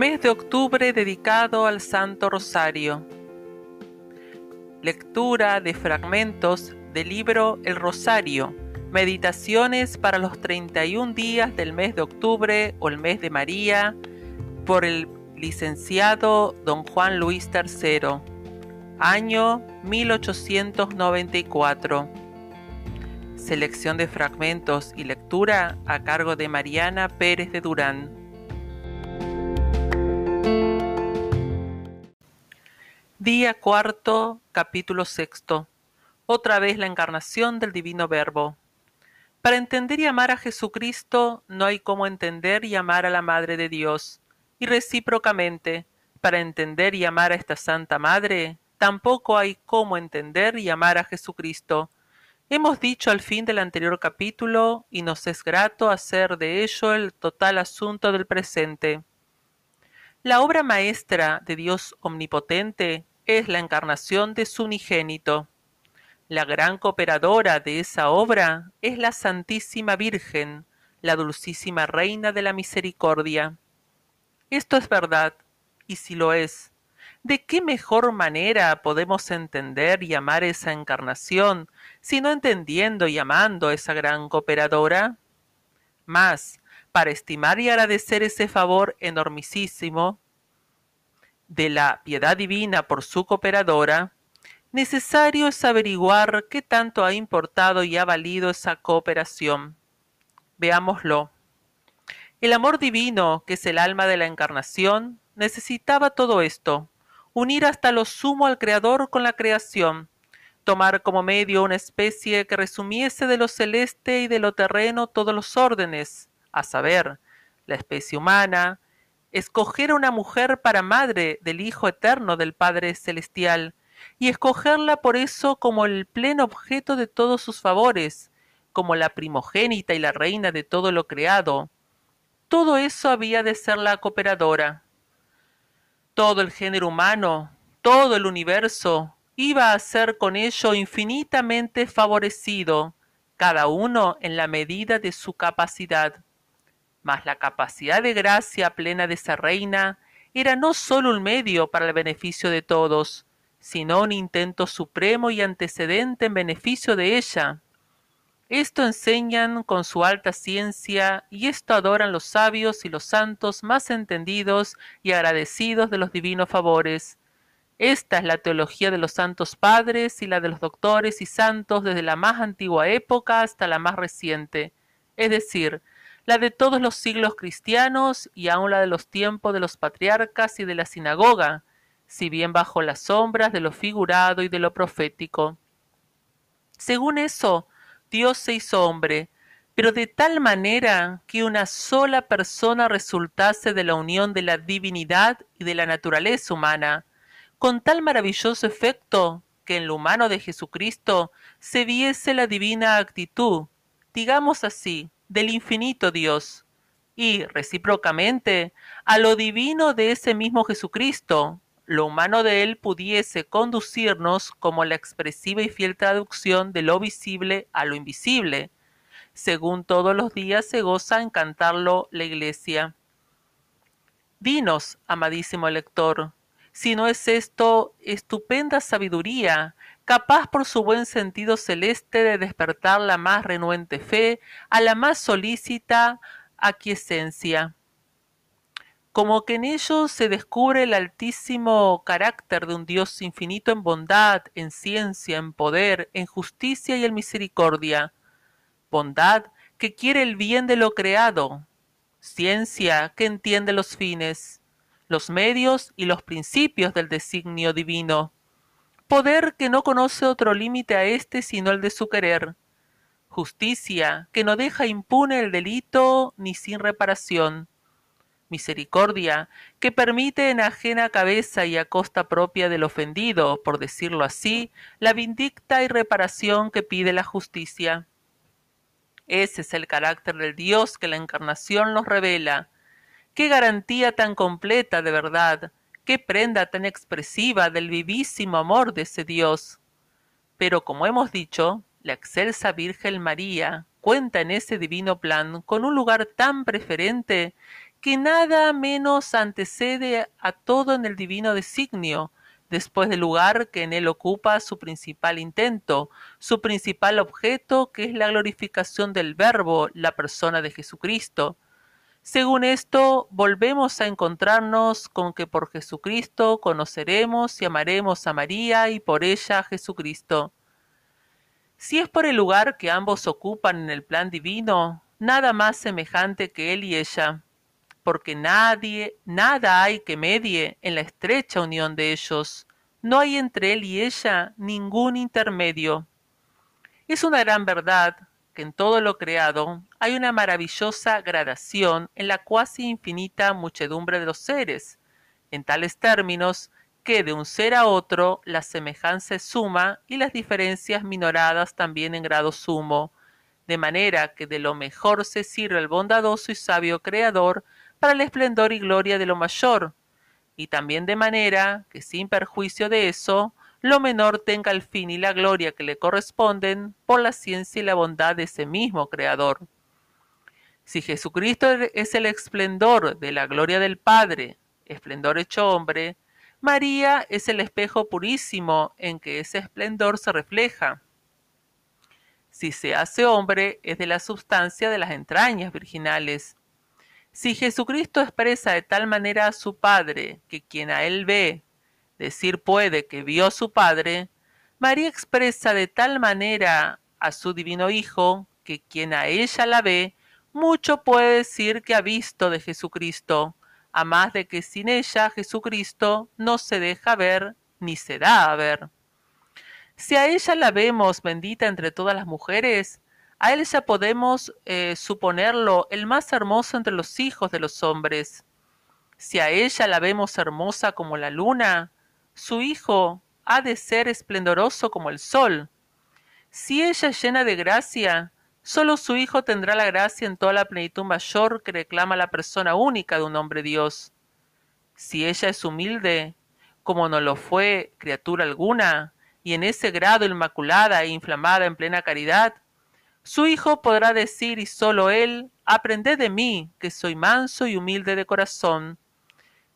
Mes de octubre dedicado al Santo Rosario. Lectura de fragmentos del libro El Rosario. Meditaciones para los 31 días del mes de octubre o el mes de María por el licenciado don Juan Luis III. Año 1894. Selección de fragmentos y lectura a cargo de Mariana Pérez de Durán. Día cuarto, capítulo sexto. Otra vez la encarnación del Divino Verbo. Para entender y amar a Jesucristo no hay como entender y amar a la Madre de Dios. Y recíprocamente, para entender y amar a esta Santa Madre, tampoco hay cómo entender y amar a Jesucristo. Hemos dicho al fin del anterior capítulo, y nos es grato hacer de ello el total asunto del presente. La obra maestra de Dios omnipotente es la encarnación de su unigénito. La gran cooperadora de esa obra es la Santísima Virgen, la dulcísima Reina de la Misericordia. Esto es verdad, y si lo es, ¿de qué mejor manera podemos entender y amar esa encarnación, sino entendiendo y amando esa gran cooperadora? Más, para estimar y agradecer ese favor enormísimo, de la piedad divina por su cooperadora, necesario es averiguar qué tanto ha importado y ha valido esa cooperación. Veámoslo. El amor divino, que es el alma de la encarnación, necesitaba todo esto, unir hasta lo sumo al Creador con la creación, tomar como medio una especie que resumiese de lo celeste y de lo terreno todos los órdenes, a saber, la especie humana, escoger a una mujer para madre del Hijo Eterno del Padre Celestial, y escogerla por eso como el pleno objeto de todos sus favores, como la primogénita y la reina de todo lo creado. Todo eso había de ser la cooperadora. Todo el género humano, todo el universo, iba a ser con ello infinitamente favorecido, cada uno en la medida de su capacidad mas la capacidad de gracia plena de esa reina era no sólo un medio para el beneficio de todos, sino un intento supremo y antecedente en beneficio de ella. Esto enseñan con su alta ciencia y esto adoran los sabios y los santos más entendidos y agradecidos de los divinos favores. Esta es la teología de los santos padres y la de los doctores y santos desde la más antigua época hasta la más reciente, es decir, la de todos los siglos cristianos y aun la de los tiempos de los patriarcas y de la sinagoga, si bien bajo las sombras de lo figurado y de lo profético. Según eso, Dios se hizo hombre, pero de tal manera que una sola persona resultase de la unión de la divinidad y de la naturaleza humana, con tal maravilloso efecto que en lo humano de Jesucristo se viese la divina actitud, digamos así, del infinito Dios, y recíprocamente a lo divino de ese mismo Jesucristo, lo humano de él pudiese conducirnos como la expresiva y fiel traducción de lo visible a lo invisible, según todos los días se goza en cantarlo la Iglesia. Dinos, amadísimo lector, si no es esto estupenda sabiduría capaz por su buen sentido celeste de despertar la más renuente fe a la más solícita aquiescencia. Como que en ellos se descubre el altísimo carácter de un Dios infinito en bondad, en ciencia, en poder, en justicia y en misericordia. Bondad que quiere el bien de lo creado, ciencia que entiende los fines, los medios y los principios del designio divino Poder que no conoce otro límite a éste sino el de su querer. Justicia que no deja impune el delito ni sin reparación. Misericordia que permite en ajena cabeza y a costa propia del ofendido, por decirlo así, la vindicta y reparación que pide la justicia. Ese es el carácter del Dios que la encarnación nos revela. Qué garantía tan completa de verdad, qué prenda tan expresiva del vivísimo amor de ese Dios. Pero como hemos dicho, la excelsa Virgen María cuenta en ese divino plan con un lugar tan preferente que nada menos antecede a todo en el divino designio, después del lugar que en él ocupa su principal intento, su principal objeto, que es la glorificación del Verbo, la persona de Jesucristo. Según esto, volvemos a encontrarnos con que por Jesucristo conoceremos y amaremos a María y por ella a Jesucristo. Si es por el lugar que ambos ocupan en el plan divino, nada más semejante que él y ella, porque nadie, nada hay que medie en la estrecha unión de ellos. No hay entre él y ella ningún intermedio. Es una gran verdad que en todo lo creado hay una maravillosa gradación en la cuasi infinita muchedumbre de los seres, en tales términos que de un ser a otro la semejanza es suma y las diferencias minoradas también en grado sumo, de manera que de lo mejor se sirve el bondadoso y sabio Creador para el esplendor y gloria de lo mayor, y también de manera que sin perjuicio de eso, lo menor tenga el fin y la gloria que le corresponden por la ciencia y la bondad de ese mismo Creador. Si Jesucristo es el esplendor de la gloria del Padre, esplendor hecho hombre, María es el espejo purísimo en que ese esplendor se refleja. Si se hace hombre, es de la sustancia de las entrañas virginales, si Jesucristo expresa de tal manera a su Padre que quien a él ve, decir puede que vio a su Padre, María expresa de tal manera a su divino Hijo que quien a ella la ve, mucho puede decir que ha visto de Jesucristo, a más de que sin ella Jesucristo no se deja ver ni se da a ver. Si a ella la vemos bendita entre todas las mujeres, a él ya podemos eh, suponerlo el más hermoso entre los hijos de los hombres. Si a ella la vemos hermosa como la luna, su hijo ha de ser esplendoroso como el sol. Si ella es llena de gracia, solo su hijo tendrá la gracia en toda la plenitud mayor que reclama la persona única de un hombre Dios. Si ella es humilde, como no lo fue criatura alguna, y en ese grado inmaculada e inflamada en plena caridad, su hijo podrá decir, y sólo él, aprended de mí, que soy manso y humilde de corazón.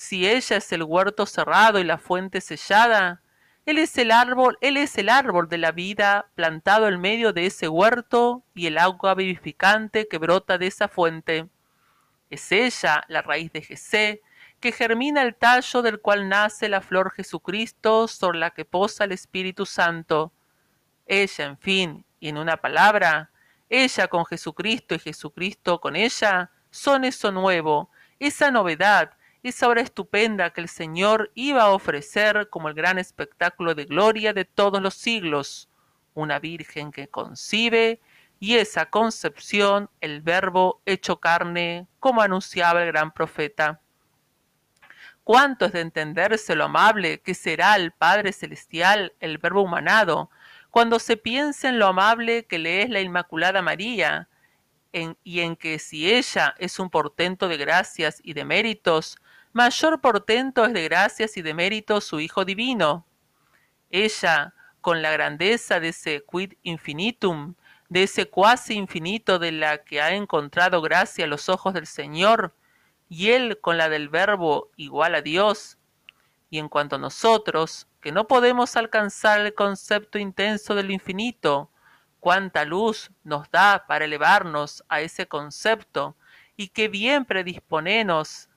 Si ella es el huerto cerrado y la fuente sellada, él es el árbol, él es el árbol de la vida plantado en medio de ese huerto y el agua vivificante que brota de esa fuente. Es ella la raíz de Jesé, que germina el tallo del cual nace la flor Jesucristo sobre la que posa el Espíritu Santo. Ella, en fin, y en una palabra, ella con Jesucristo y Jesucristo con ella, son eso nuevo, esa novedad, esa obra estupenda que el Señor iba a ofrecer como el gran espectáculo de gloria de todos los siglos, una Virgen que concibe y esa concepción el Verbo hecho carne, como anunciaba el gran profeta. ¿Cuánto es de entenderse lo amable que será el Padre Celestial, el Verbo humanado, cuando se piensa en lo amable que le es la Inmaculada María, y en que si ella es un portento de gracias y de méritos, mayor portento es de gracias y de méritos su Hijo Divino. Ella, con la grandeza de ese quid infinitum, de ese cuasi infinito de la que ha encontrado gracia a los ojos del Señor, y él con la del Verbo igual a Dios, y en cuanto a nosotros, que no podemos alcanzar el concepto intenso del infinito, cuánta luz nos da para elevarnos a ese concepto, y qué bien predisponenos,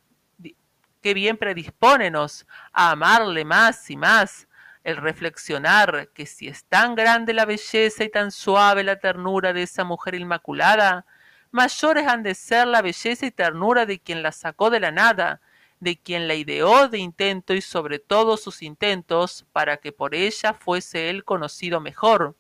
qué bien predispónenos a amarle más y más, el reflexionar que si es tan grande la belleza y tan suave la ternura de esa mujer inmaculada, mayores han de ser la belleza y ternura de quien la sacó de la nada, de quien la ideó de intento y sobre todos sus intentos para que por ella fuese él conocido mejor.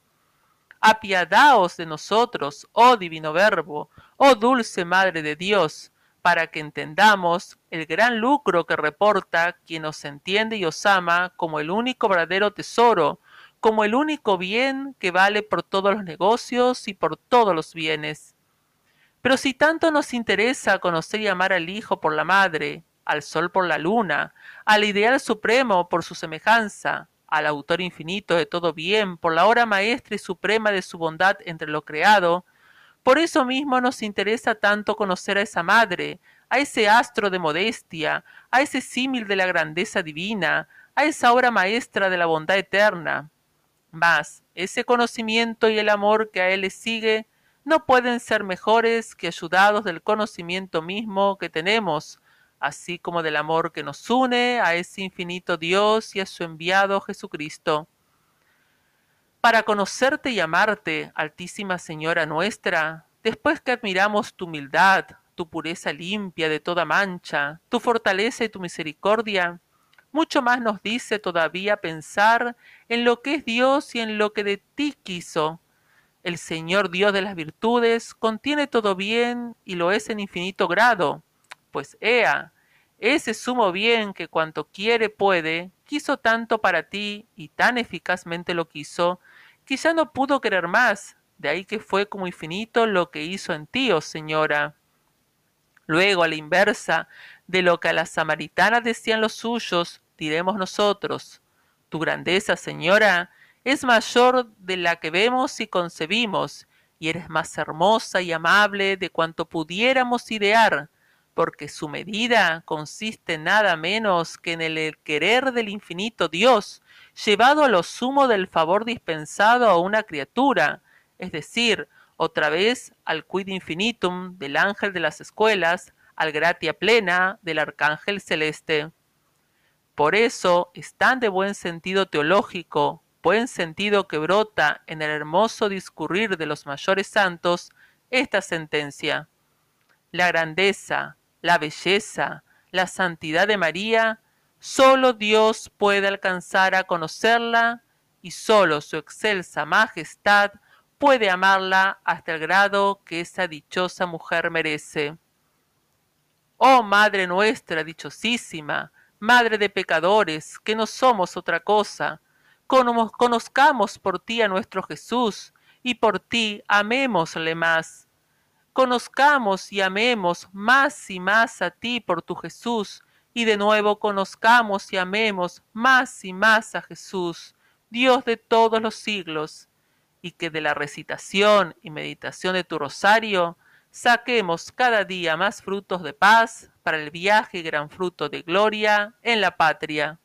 Apiadaos de nosotros, oh divino Verbo, oh dulce Madre de Dios, para que entendamos el gran lucro que reporta quien os entiende y os ama como el único verdadero tesoro, como el único bien que vale por todos los negocios y por todos los bienes. Pero si tanto nos interesa conocer y amar al Hijo por la Madre, al sol por la luna, al ideal supremo por su semejanza, al autor infinito de todo bien, por la hora maestra y suprema de su bondad entre lo creado, por eso mismo nos interesa tanto conocer a esa madre, a ese astro de modestia, a ese símil de la grandeza divina, a esa obra maestra de la bondad eterna. Mas ese conocimiento y el amor que a él le sigue no pueden ser mejores que ayudados del conocimiento mismo que tenemos, así como del amor que nos une a ese infinito Dios y a su enviado Jesucristo. Para conocerte y amarte, Altísima Señora nuestra, después que admiramos tu humildad, tu pureza limpia de toda mancha, tu fortaleza y tu misericordia, mucho más nos dice todavía pensar en lo que es Dios y en lo que de ti quiso. El Señor Dios de las virtudes contiene todo bien y lo es en infinito grado, pues Ea, ese sumo bien que cuanto quiere puede, quiso tanto para ti y tan eficazmente lo quiso, ya no pudo querer más, de ahí que fue como infinito lo que hizo en ti, oh Señora. Luego, a la inversa de lo que a las samaritanas decían los suyos, diremos nosotros, tu grandeza, Señora, es mayor de la que vemos y concebimos, y eres más hermosa y amable de cuanto pudiéramos idear, porque su medida consiste nada menos que en el querer del infinito Dios, llevado a lo sumo del favor dispensado a una criatura, es decir, otra vez al quid infinitum del ángel de las escuelas, al gratia plena del arcángel celeste. Por eso es tan de buen sentido teológico, buen sentido que brota en el hermoso discurrir de los mayores santos, esta sentencia. La grandeza, la belleza, la santidad de María, sólo Dios puede alcanzar a conocerla y sólo su excelsa majestad puede amarla hasta el grado que esa dichosa mujer merece. Oh Madre nuestra dichosísima, Madre de pecadores, que no somos otra cosa, conozcamos por ti a nuestro Jesús, y por ti amémosle más. Conozcamos y amemos más y más a ti por tu Jesús, y de nuevo conozcamos y amemos más y más a Jesús, Dios de todos los siglos y que de la recitación y meditación de tu rosario saquemos cada día más frutos de paz para el viaje y gran fruto de gloria en la patria.